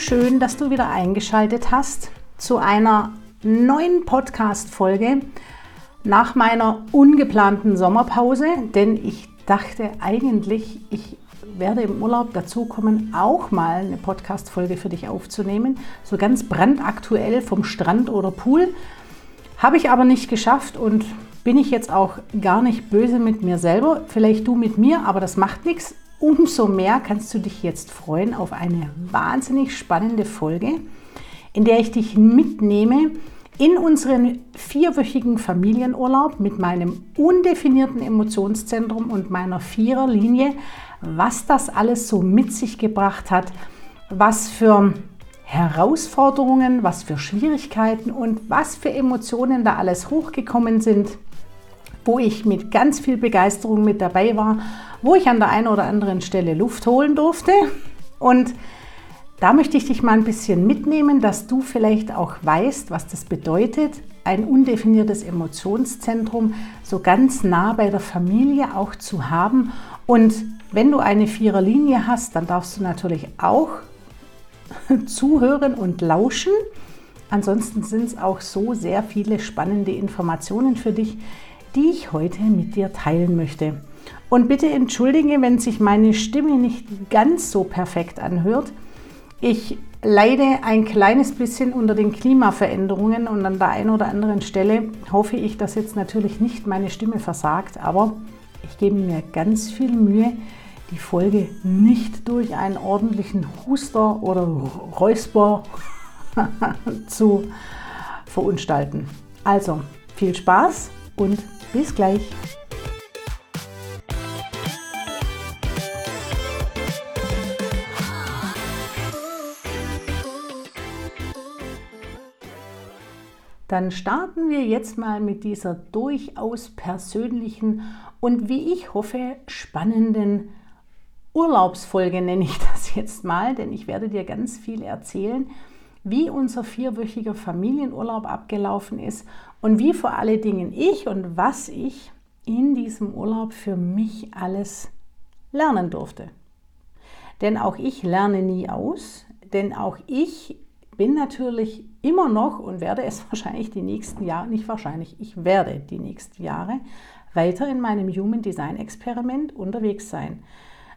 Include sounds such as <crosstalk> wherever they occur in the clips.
schön, dass du wieder eingeschaltet hast zu einer neuen Podcast-Folge nach meiner ungeplanten Sommerpause, denn ich dachte eigentlich, ich werde im Urlaub dazu kommen, auch mal eine Podcast-Folge für dich aufzunehmen, so ganz brandaktuell vom Strand oder Pool. Habe ich aber nicht geschafft und bin ich jetzt auch gar nicht böse mit mir selber, vielleicht du mit mir, aber das macht nichts. Umso mehr kannst du dich jetzt freuen auf eine wahnsinnig spannende Folge, in der ich dich mitnehme in unseren vierwöchigen Familienurlaub mit meinem undefinierten Emotionszentrum und meiner Viererlinie, was das alles so mit sich gebracht hat, was für Herausforderungen, was für Schwierigkeiten und was für Emotionen da alles hochgekommen sind, wo ich mit ganz viel Begeisterung mit dabei war wo ich an der einen oder anderen Stelle Luft holen durfte. Und da möchte ich dich mal ein bisschen mitnehmen, dass du vielleicht auch weißt, was das bedeutet, ein undefiniertes Emotionszentrum so ganz nah bei der Familie auch zu haben. Und wenn du eine Viererlinie hast, dann darfst du natürlich auch <laughs> zuhören und lauschen. Ansonsten sind es auch so sehr viele spannende Informationen für dich, die ich heute mit dir teilen möchte. Und bitte entschuldige, wenn sich meine Stimme nicht ganz so perfekt anhört. Ich leide ein kleines bisschen unter den Klimaveränderungen und an der einen oder anderen Stelle hoffe ich, dass jetzt natürlich nicht meine Stimme versagt, aber ich gebe mir ganz viel Mühe, die Folge nicht durch einen ordentlichen Huster oder Räusper <laughs> zu verunstalten. Also viel Spaß und bis gleich. Dann starten wir jetzt mal mit dieser durchaus persönlichen und wie ich hoffe spannenden Urlaubsfolge nenne ich das jetzt mal, denn ich werde dir ganz viel erzählen, wie unser vierwöchiger Familienurlaub abgelaufen ist und wie vor allen Dingen ich und was ich in diesem Urlaub für mich alles lernen durfte. Denn auch ich lerne nie aus, denn auch ich bin natürlich immer noch und werde es <laughs> wahrscheinlich die nächsten Jahre, nicht wahrscheinlich, ich werde die nächsten Jahre weiter in meinem Human Design Experiment unterwegs sein.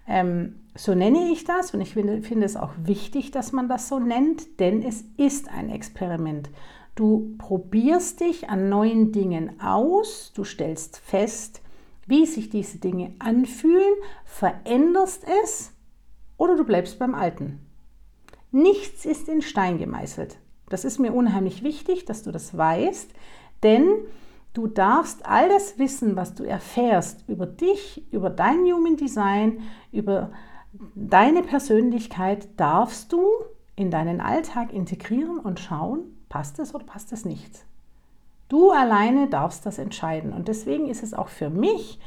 Ähm, so nenne ich das und ich finde, finde es auch wichtig, dass man das so nennt, denn es ist ein Experiment. Du probierst dich an neuen Dingen aus, du stellst fest, wie sich diese Dinge anfühlen, veränderst es oder du bleibst beim Alten. Nichts ist in Stein gemeißelt. Das ist mir unheimlich wichtig, dass du das weißt, denn du darfst all das Wissen, was du erfährst über dich, über dein Human Design, über deine Persönlichkeit, darfst du in deinen Alltag integrieren und schauen, passt es oder passt es nicht. Du alleine darfst das entscheiden. Und deswegen ist es auch für mich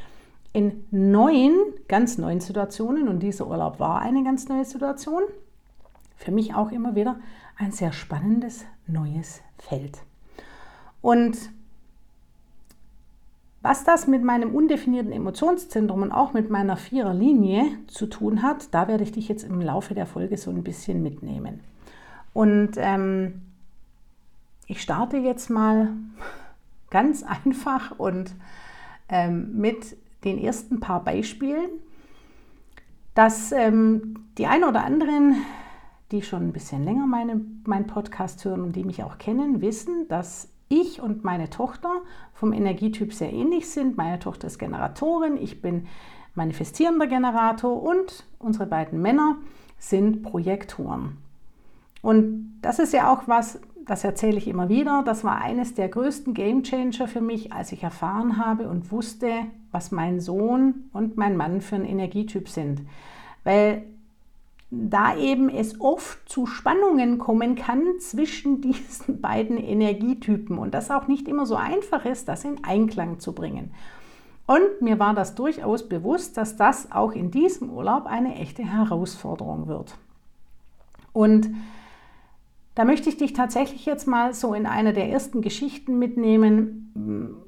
in neuen, ganz neuen Situationen, und dieser Urlaub war eine ganz neue Situation, für mich auch immer wieder ein sehr spannendes neues Feld. Und was das mit meinem undefinierten Emotionszentrum und auch mit meiner Viererlinie zu tun hat, da werde ich dich jetzt im Laufe der Folge so ein bisschen mitnehmen. Und ähm, ich starte jetzt mal ganz <laughs> einfach und ähm, mit den ersten paar Beispielen, dass ähm, die ein oder anderen die schon ein bisschen länger meine, meinen Podcast hören und die mich auch kennen, wissen, dass ich und meine Tochter vom Energietyp sehr ähnlich sind. Meine Tochter ist Generatorin, ich bin manifestierender Generator und unsere beiden Männer sind Projektoren. Und das ist ja auch was, das erzähle ich immer wieder, das war eines der größten Game Changer für mich, als ich erfahren habe und wusste, was mein Sohn und mein Mann für ein Energietyp sind. Weil da eben es oft zu Spannungen kommen kann zwischen <laughs> diesen beiden Energietypen und das auch nicht immer so einfach ist, das in Einklang zu bringen. Und mir war das durchaus bewusst, dass das auch in diesem Urlaub eine echte Herausforderung wird. Und da möchte ich dich tatsächlich jetzt mal so in einer der ersten Geschichten mitnehmen,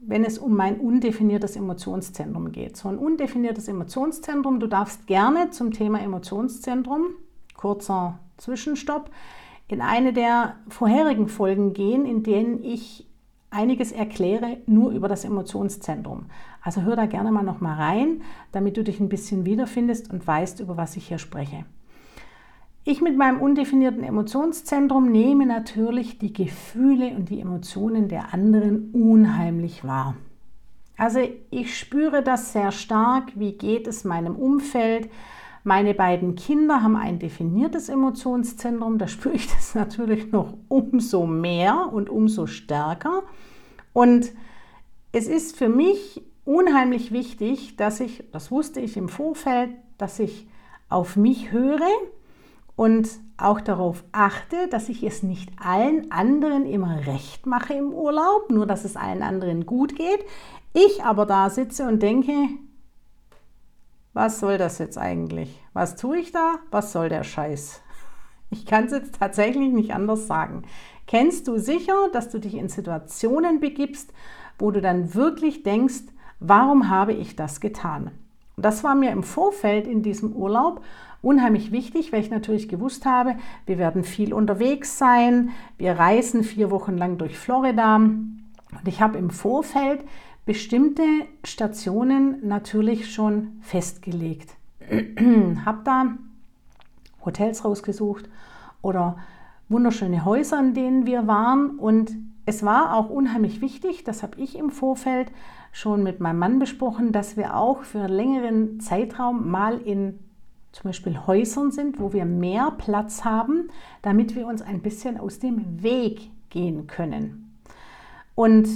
wenn es um mein undefiniertes Emotionszentrum geht. So ein undefiniertes Emotionszentrum, du darfst gerne zum Thema Emotionszentrum kurzer Zwischenstopp, in eine der vorherigen Folgen gehen, in denen ich einiges erkläre nur über das Emotionszentrum. Also hör da gerne mal noch mal rein, damit du dich ein bisschen wiederfindest und weißt, über was ich hier spreche. Ich mit meinem undefinierten Emotionszentrum nehme natürlich die Gefühle und die Emotionen der anderen unheimlich wahr. Also ich spüre das sehr stark, wie geht es meinem Umfeld. Meine beiden Kinder haben ein definiertes Emotionszentrum, da spüre ich das <laughs> natürlich noch umso mehr und umso stärker. Und es ist für mich unheimlich wichtig, dass ich, das wusste ich im Vorfeld, dass ich auf mich höre und auch darauf achte, dass ich es nicht allen anderen immer recht mache im Urlaub, nur dass es allen anderen gut geht. Ich aber da sitze und denke, was soll das jetzt eigentlich? Was tue ich da? Was soll der Scheiß? <laughs> Ich kann es jetzt tatsächlich nicht anders sagen. Kennst du sicher, dass du dich in Situationen begibst, wo du dann wirklich denkst, warum habe ich das getan? Und das war mir im Vorfeld in diesem Urlaub unheimlich wichtig, weil ich natürlich gewusst habe, wir werden viel unterwegs sein. Wir reisen vier Wochen lang durch Florida. Und ich habe im Vorfeld bestimmte Stationen natürlich schon festgelegt. <clears throat> habe da Hotels rausgesucht oder wunderschöne Häuser, in denen wir waren. Und es war auch unheimlich wichtig, das habe ich im Vorfeld schon mit meinem Mann besprochen, dass wir auch für einen längeren Zeitraum mal in zum Beispiel Häusern sind, wo wir mehr Platz haben, damit wir uns ein bisschen aus dem Weg gehen können. Und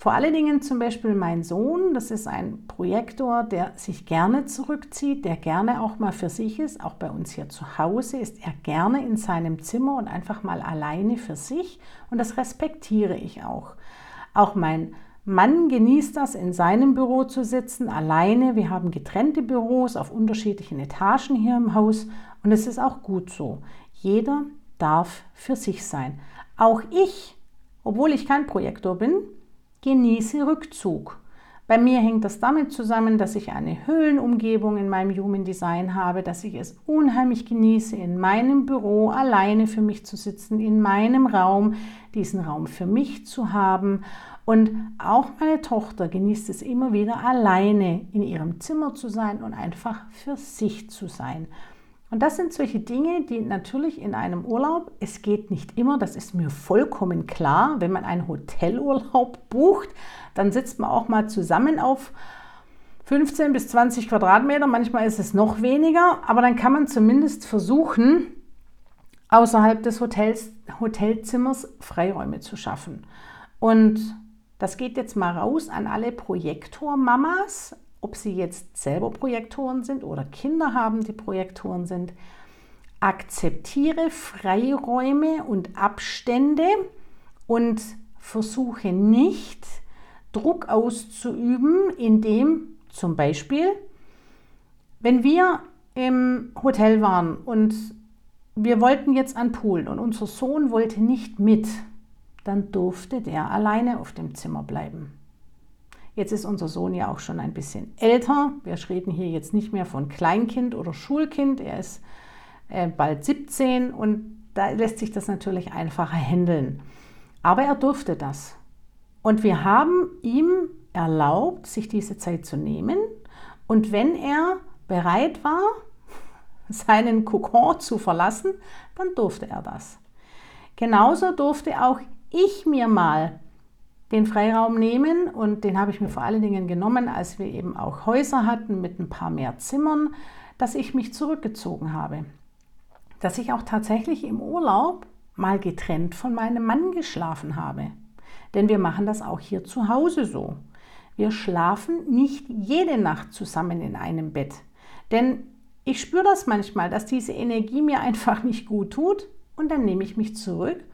vor allen Dingen zum Beispiel mein Sohn, das ist ein Projektor, der sich gerne zurückzieht, der gerne auch mal für sich ist. Auch bei uns hier zu Hause ist er gerne in seinem Zimmer und einfach mal alleine für sich. Und das respektiere ich auch. Auch mein Mann genießt das, in seinem Büro zu sitzen, alleine. Wir haben getrennte Büros auf unterschiedlichen Etagen hier im Haus und es ist auch gut so. Jeder darf für sich sein. Auch ich, obwohl ich kein Projektor bin, genieße Rückzug. Bei mir hängt das damit zusammen, dass ich eine Höhlenumgebung in meinem Human Design habe, dass ich es unheimlich genieße, in meinem Büro alleine für mich zu sitzen, in meinem Raum, diesen Raum für mich zu haben. Und auch meine Tochter genießt es immer wieder alleine in ihrem Zimmer zu sein und einfach für sich zu sein. Und das sind solche Dinge, die natürlich in einem Urlaub, es geht nicht immer, das ist mir vollkommen klar, wenn man einen Hotelurlaub <laughs> bucht, dann sitzt man auch mal zusammen auf 15 bis 20 Quadratmeter, manchmal ist es noch weniger, aber dann kann man zumindest versuchen, außerhalb des Hotels, Hotelzimmers Freiräume zu schaffen. Und das geht jetzt mal raus an alle Projektormamas, ob sie jetzt selber Projektoren sind oder Kinder haben, die Projektoren sind. Akzeptiere Freiräume und Abstände und versuche nicht, Druck auszuüben, indem zum Beispiel, wenn wir im Hotel waren und wir wollten jetzt an Pool und unser Sohn wollte nicht mit, dann durfte der alleine auf dem Zimmer bleiben. Jetzt ist unser Sohn ja auch schon ein bisschen älter. Wir reden hier jetzt nicht mehr von Kleinkind oder Schulkind. Er ist äh, bald 17 und da lässt sich das natürlich einfacher handeln. Aber er durfte das. Und wir haben ihm erlaubt, sich diese Zeit zu nehmen. Und wenn er bereit war, <laughs> seinen Kokon zu verlassen, dann durfte er das. Genauso durfte auch ich mir mal den Freiraum nehmen und den habe ich mir vor allen Dingen genommen, als wir eben auch Häuser hatten mit ein paar mehr Zimmern, dass ich mich zurückgezogen habe. Dass ich auch tatsächlich im Urlaub mal getrennt von meinem Mann geschlafen habe. Denn wir machen das auch hier zu Hause so. Wir schlafen nicht jede Nacht zusammen in einem Bett. Denn ich spüre das manchmal, dass diese Energie mir einfach nicht gut tut und dann nehme ich mich zurück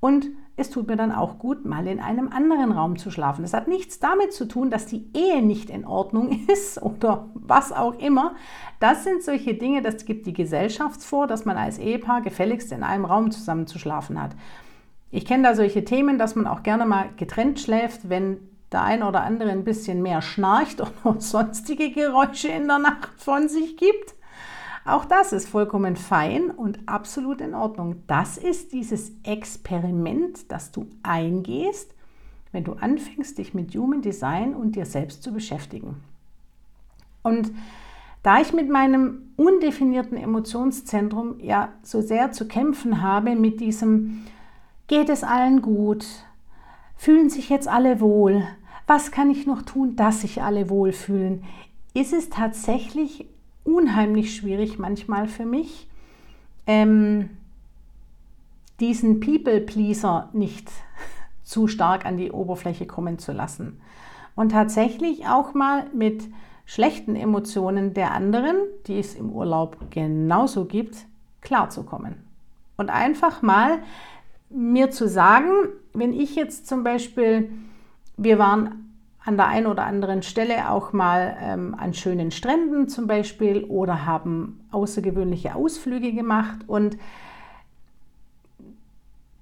und es tut mir dann auch gut, mal in einem anderen Raum zu schlafen. Das hat nichts damit zu tun, dass die Ehe nicht in Ordnung <laughs> ist oder was auch immer. Das sind solche Dinge, das gibt die Gesellschaft vor, dass man als Ehepaar gefälligst in einem Raum zusammen zu schlafen hat. Ich kenne da solche Themen, dass man auch gerne mal getrennt schläft, wenn der ein oder andere ein bisschen mehr schnarcht <laughs> oder sonstige Geräusche in der Nacht von sich gibt. Auch das ist vollkommen fein und absolut in Ordnung. Das ist dieses Experiment, das du eingehst, wenn du anfängst, dich mit Human Design und dir selbst zu beschäftigen. Und da ich mit meinem undefinierten Emotionszentrum ja so sehr zu kämpfen habe mit diesem, geht es allen gut, fühlen sich jetzt alle wohl, was kann ich noch tun, dass sich alle wohlfühlen, ist es tatsächlich unheimlich schwierig manchmal für mich, ähm, diesen People-Pleaser nicht <laughs> zu stark an die Oberfläche kommen zu lassen. Und tatsächlich auch mal mit schlechten Emotionen der anderen, die es im Urlaub genauso gibt, klarzukommen. Und einfach mal mir zu sagen, wenn ich jetzt zum Beispiel, wir waren an der einen oder anderen Stelle auch mal ähm, an schönen Stränden zum Beispiel oder haben außergewöhnliche Ausflüge gemacht und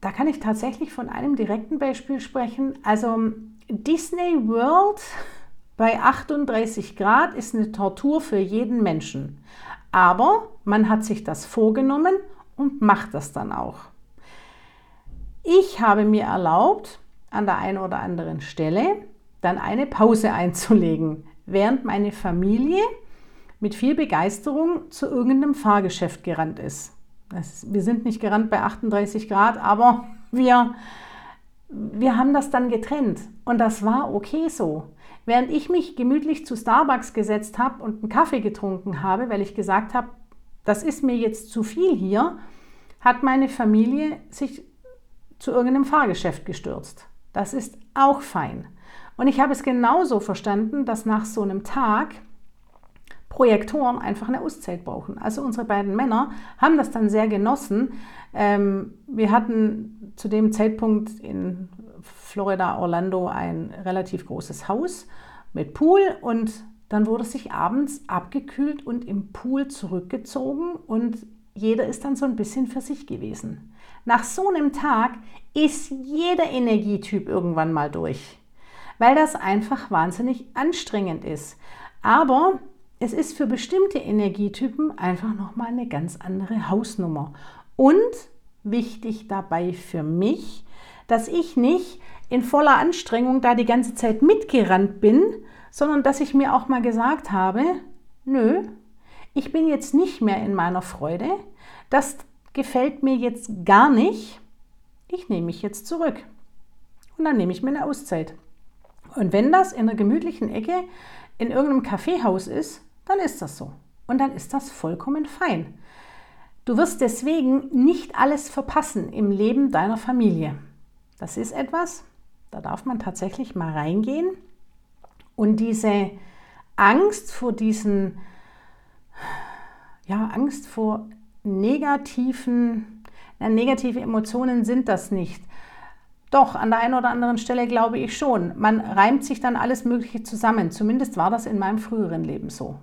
da kann ich tatsächlich von einem direkten Beispiel sprechen. Also Disney World bei 38 Grad ist eine Tortur für jeden Menschen. Aber man hat sich das vorgenommen und macht das dann auch. Ich habe mir erlaubt, an der einen oder anderen Stelle dann eine Pause einzulegen, während meine Familie mit viel Begeisterung zu irgendeinem Fahrgeschäft gerannt ist. Das, wir sind nicht gerannt bei 38 Grad, aber wir, wir haben das dann getrennt und das war okay so. Während ich mich gemütlich zu Starbucks gesetzt habe und einen Kaffee getrunken habe, weil ich gesagt habe, das ist mir jetzt zu viel hier, hat meine Familie sich zu irgendeinem Fahrgeschäft gestürzt. Das ist auch fein. Und ich habe es genauso verstanden, dass nach so einem Tag Projektoren einfach eine Auszeit brauchen. Also unsere beiden Männer haben das dann sehr genossen. Ähm, wir hatten zu dem Zeitpunkt in Florida, Orlando ein relativ großes Haus mit Pool und dann wurde sich abends abgekühlt und im Pool zurückgezogen und jeder ist dann so ein bisschen für sich gewesen. Nach so einem Tag ist jeder Energietyp irgendwann mal durch, weil das einfach wahnsinnig anstrengend ist. Aber es ist für bestimmte Energietypen einfach nochmal eine ganz andere Hausnummer. Und wichtig dabei für mich, dass ich nicht in voller Anstrengung da die ganze Zeit mitgerannt bin, sondern dass ich mir auch mal gesagt habe, nö, ich bin jetzt nicht mehr in meiner Freude, das gefällt mir jetzt gar nicht, ich nehme mich jetzt zurück. Und dann nehme ich mir eine Auszeit. Und wenn das in einer gemütlichen Ecke in irgendeinem Kaffeehaus ist, dann ist das so. Und dann ist das vollkommen fein. Du wirst deswegen nicht alles verpassen im Leben deiner Familie. Das ist etwas, da darf man tatsächlich mal reingehen und diese Angst vor diesen, ja, Angst vor negativen, na, negative Emotionen sind das nicht. Doch, an der einen oder anderen Stelle glaube ich schon. Man reimt sich dann alles Mögliche zusammen. Zumindest war das in meinem früheren Leben so.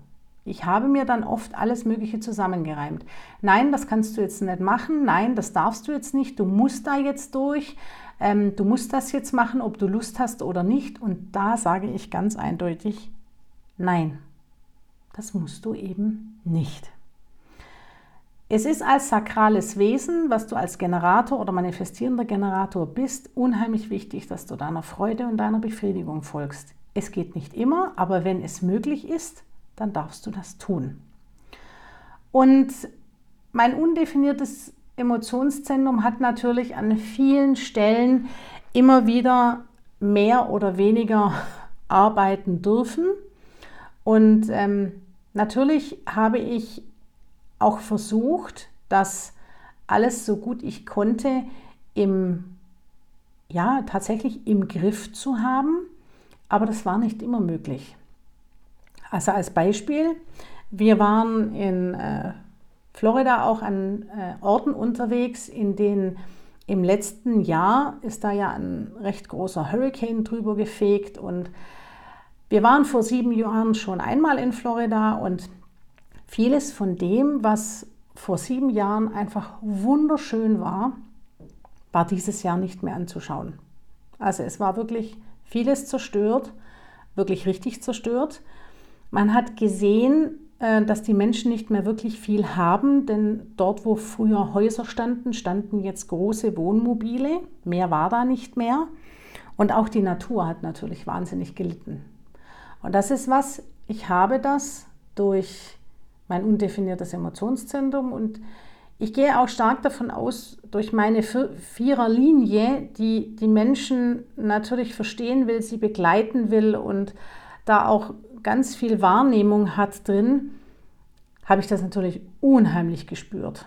Ich habe mir dann oft alles Mögliche zusammengereimt. Nein, das kannst du jetzt nicht machen. Nein, das darfst du jetzt nicht. Du musst da jetzt durch. Ähm, du musst das jetzt machen, ob du Lust hast oder nicht. Und da sage ich ganz eindeutig, nein, das musst du eben nicht. Es ist als sakrales Wesen, was du als Generator oder manifestierender Generator bist, unheimlich wichtig, dass du deiner Freude und deiner Befriedigung folgst. Es geht nicht immer, aber wenn es möglich ist, dann darfst du das tun. Und mein undefiniertes Emotionszentrum hat natürlich an vielen Stellen immer wieder mehr oder weniger <laughs> arbeiten dürfen. Und ähm, natürlich habe ich auch versucht, das alles so gut ich konnte im, ja, tatsächlich im Griff zu haben, aber das war nicht immer möglich. Also als Beispiel, wir waren in äh, Florida auch an äh, Orten unterwegs, in denen im letzten Jahr ist da ja ein recht großer Hurricane drüber gefegt und wir waren vor sieben Jahren schon einmal in Florida und vieles von dem, was vor sieben Jahren einfach wunderschön war, war dieses Jahr nicht mehr anzuschauen. Also es war wirklich vieles zerstört, wirklich richtig zerstört. Man hat gesehen, äh, dass die Menschen nicht mehr wirklich viel haben, denn dort, wo früher Häuser standen, standen jetzt große Wohnmobile. Mehr war da nicht mehr. Und auch die Natur hat natürlich wahnsinnig gelitten. Und das ist was, ich habe das durch mein undefiniertes Emotionszentrum und ich gehe auch stark davon aus, durch meine Viererlinie, die die Menschen natürlich verstehen will, sie begleiten will und da auch ganz viel Wahrnehmung hat drin, habe ich das natürlich unheimlich gespürt,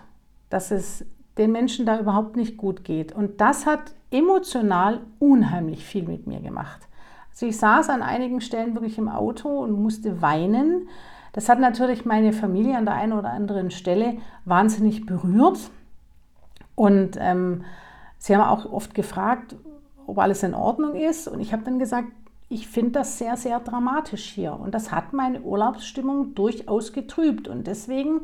dass es den Menschen da überhaupt nicht gut geht. Und das hat emotional unheimlich viel mit mir gemacht. Also ich saß an einigen Stellen wirklich im Auto und musste weinen. Das hat natürlich meine Familie an der einen oder anderen Stelle wahnsinnig berührt. Und ähm, sie haben auch oft gefragt, ob alles in Ordnung ist. Und ich habe dann gesagt, ich finde das sehr, sehr dramatisch hier. Und das hat meine Urlaubsstimmung durchaus getrübt. Und deswegen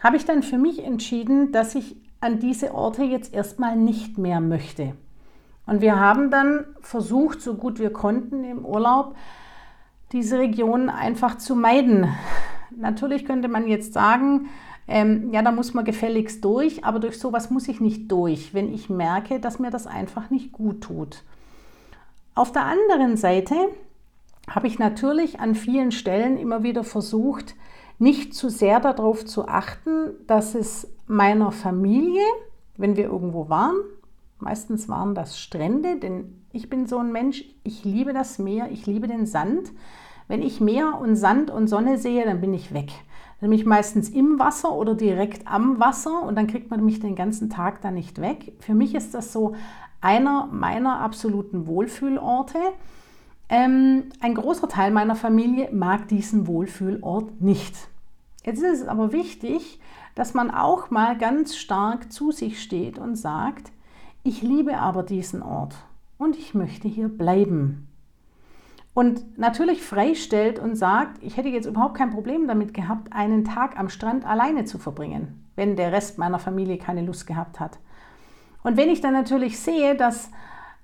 habe ich dann für mich entschieden, dass ich an diese Orte jetzt erstmal nicht mehr möchte. Und wir haben dann versucht, so gut wir konnten im Urlaub, diese Regionen einfach zu meiden. Natürlich könnte man jetzt sagen, ähm, ja, da muss man gefälligst durch, aber durch sowas muss ich nicht durch, wenn ich merke, dass mir das einfach nicht gut tut. Auf der anderen Seite habe ich natürlich an vielen Stellen immer wieder versucht, nicht zu sehr darauf zu achten, dass es meiner Familie, wenn wir irgendwo waren, meistens waren das Strände, denn ich bin so ein Mensch, ich liebe das Meer, ich liebe den Sand. Wenn ich Meer und Sand und Sonne sehe, dann bin ich weg. Dann bin ich meistens im Wasser oder direkt am Wasser und dann kriegt man mich den ganzen Tag da nicht weg. Für mich ist das so einer meiner absoluten Wohlfühlorte. Ähm, ein großer Teil meiner Familie mag diesen Wohlfühlort nicht. Jetzt ist es aber wichtig, dass man auch mal ganz stark zu sich steht und sagt, ich liebe aber diesen Ort und ich möchte hier bleiben. Und natürlich freistellt und sagt, ich hätte jetzt überhaupt kein Problem damit gehabt, einen Tag am Strand alleine zu verbringen, wenn der Rest meiner Familie keine Lust gehabt hat. Und wenn ich dann natürlich sehe, dass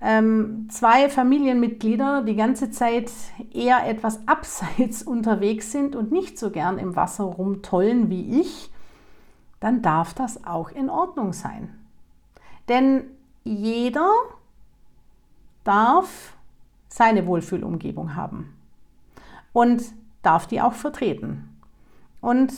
ähm, zwei Familienmitglieder die ganze Zeit eher etwas <laughs> abseits unterwegs sind und nicht so gern im Wasser rumtollen wie ich, dann darf das auch in Ordnung sein. Denn jeder darf seine Wohlfühlumgebung haben und darf die auch vertreten. Und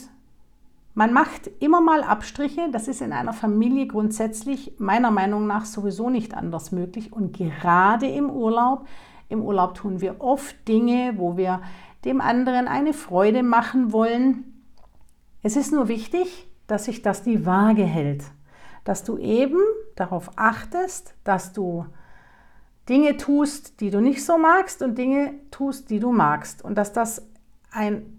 man macht immer mal Abstriche, das ist in einer Familie grundsätzlich meiner Meinung nach sowieso nicht anders möglich. Und gerade im Urlaub, im Urlaub tun wir oft Dinge, wo wir dem anderen eine Freude machen wollen. Es ist nur wichtig, dass sich das die Waage hält, dass du eben darauf achtest, dass du Dinge tust, die du nicht so magst und Dinge tust, die du magst und dass das ein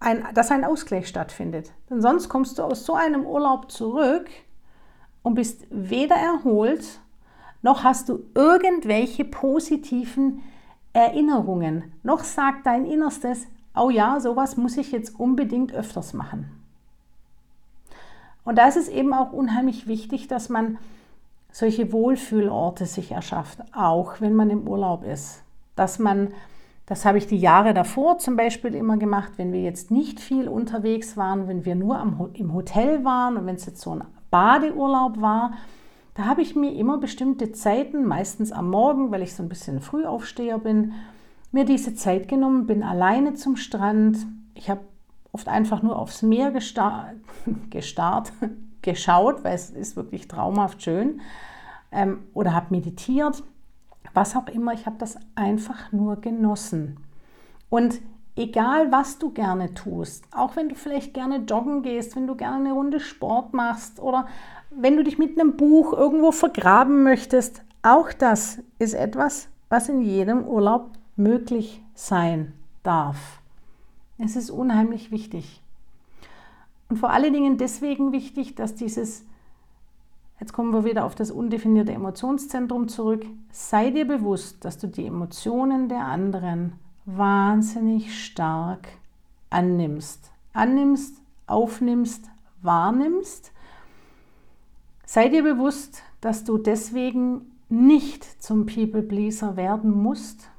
ein, dass ein Ausgleich stattfindet. Denn sonst kommst du aus so einem Urlaub zurück und bist weder erholt, noch hast du irgendwelche positiven Erinnerungen, noch sagt dein Innerstes, oh ja, sowas muss ich jetzt unbedingt öfters machen. Und da ist es eben auch unheimlich wichtig, dass man solche Wohlfühlorte sich erschafft, auch wenn man im Urlaub ist. Dass man das habe ich die Jahre davor zum Beispiel immer gemacht, wenn wir jetzt nicht viel unterwegs waren, wenn wir nur am, im Hotel waren und wenn es jetzt so ein Badeurlaub war. Da habe ich mir immer bestimmte Zeiten, meistens am Morgen, weil ich so ein bisschen Frühaufsteher bin, mir diese Zeit genommen, bin alleine zum Strand. Ich habe oft einfach nur aufs Meer gestar <laughs> gestarrt, geschaut, weil es ist wirklich traumhaft schön. Ähm, oder habe meditiert was auch immer, ich habe das einfach nur genossen. Und egal, was du gerne tust, auch wenn du vielleicht gerne joggen gehst, wenn du gerne eine Runde Sport machst oder wenn du dich mit einem Buch irgendwo vergraben möchtest, auch das ist etwas, was in jedem Urlaub möglich sein darf. Es ist unheimlich wichtig. Und vor allen Dingen deswegen wichtig, dass dieses Jetzt kommen wir wieder auf das undefinierte Emotionszentrum zurück. Sei dir bewusst, dass du die Emotionen der anderen wahnsinnig stark annimmst. Annimmst, aufnimmst, wahrnimmst. Sei dir bewusst, dass du deswegen nicht zum People Pleaser werden musst.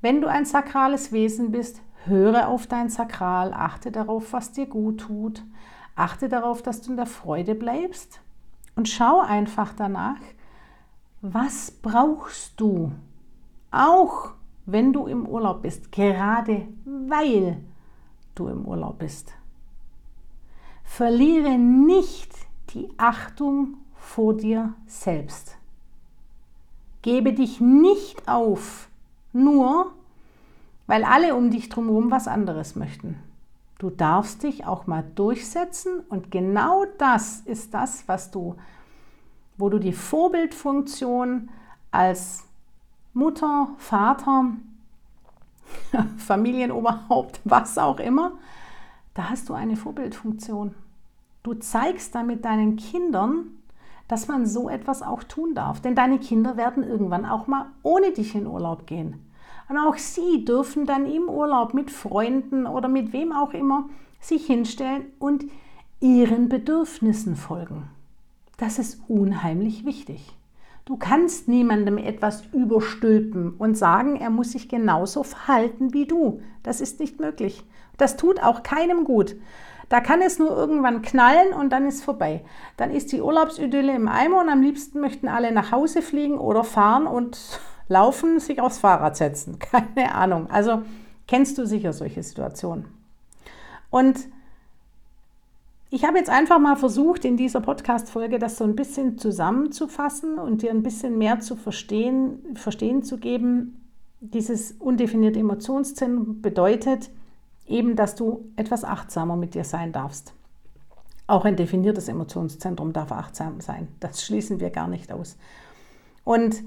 Wenn du ein sakrales Wesen bist, höre auf dein Sakral, achte darauf, was dir gut tut, achte darauf, dass du in der Freude bleibst und schau einfach danach, was brauchst du, auch wenn du im Urlaub bist, gerade weil du im Urlaub bist. Verliere nicht die Achtung vor dir selbst. Gebe dich nicht auf, nur weil alle um dich drumherum was anderes möchten. Du darfst dich auch mal durchsetzen und genau das ist das, was du, wo du die Vorbildfunktion als Mutter, Vater, <laughs> Familienoberhaupt, was auch immer, da hast du eine Vorbildfunktion. Du zeigst damit deinen Kindern, dass man so etwas auch tun darf. Denn deine Kinder werden irgendwann auch mal ohne dich in Urlaub gehen. Und auch sie dürfen dann im Urlaub mit Freunden oder mit wem auch immer sich hinstellen und ihren Bedürfnissen folgen. Das ist unheimlich wichtig. Du kannst niemandem etwas überstülpen und sagen, er muss sich genauso verhalten wie du. Das ist nicht möglich. Das tut auch keinem gut. Da kann es nur irgendwann knallen und dann ist vorbei. Dann ist die Urlaubsidylle im Eimer und am liebsten möchten alle nach Hause fliegen oder fahren und laufen, sich aufs Fahrrad setzen. <laughs> Keine Ahnung. Also kennst du sicher solche Situationen. Und ich habe jetzt einfach mal versucht, in dieser Podcast-Folge das so ein bisschen zusammenzufassen und dir ein bisschen mehr zu verstehen, verstehen zu geben. Dieses undefinierte Emotionszentrum bedeutet eben, dass du etwas achtsamer mit dir sein darfst. Auch ein definiertes Emotionszentrum darf achtsam sein. Das schließen wir gar nicht aus. Und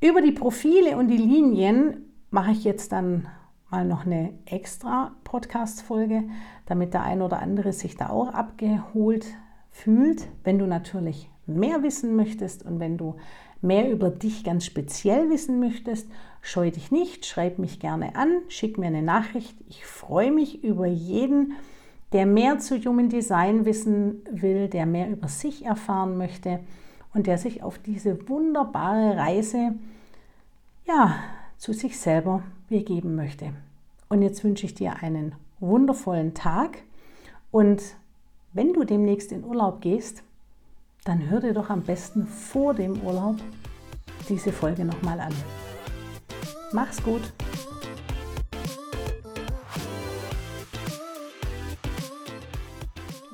über die Profile und die Linien mache ich jetzt dann mal noch eine extra Podcast-Folge, damit der ein oder andere sich da auch abgeholt fühlt. Wenn du natürlich mehr wissen möchtest und wenn du mehr über dich ganz speziell wissen möchtest, scheu dich nicht, schreib mich gerne an, schick mir eine Nachricht. Ich freue mich über jeden, der mehr zu Human Design wissen will, der mehr über sich erfahren möchte und der sich auf diese wunderbare Reise ja, zu sich selber begeben möchte. Und jetzt wünsche ich dir einen wundervollen Tag und wenn du demnächst in Urlaub gehst, dann hör dir doch am besten vor dem Urlaub diese Folge nochmal an. Mach's gut!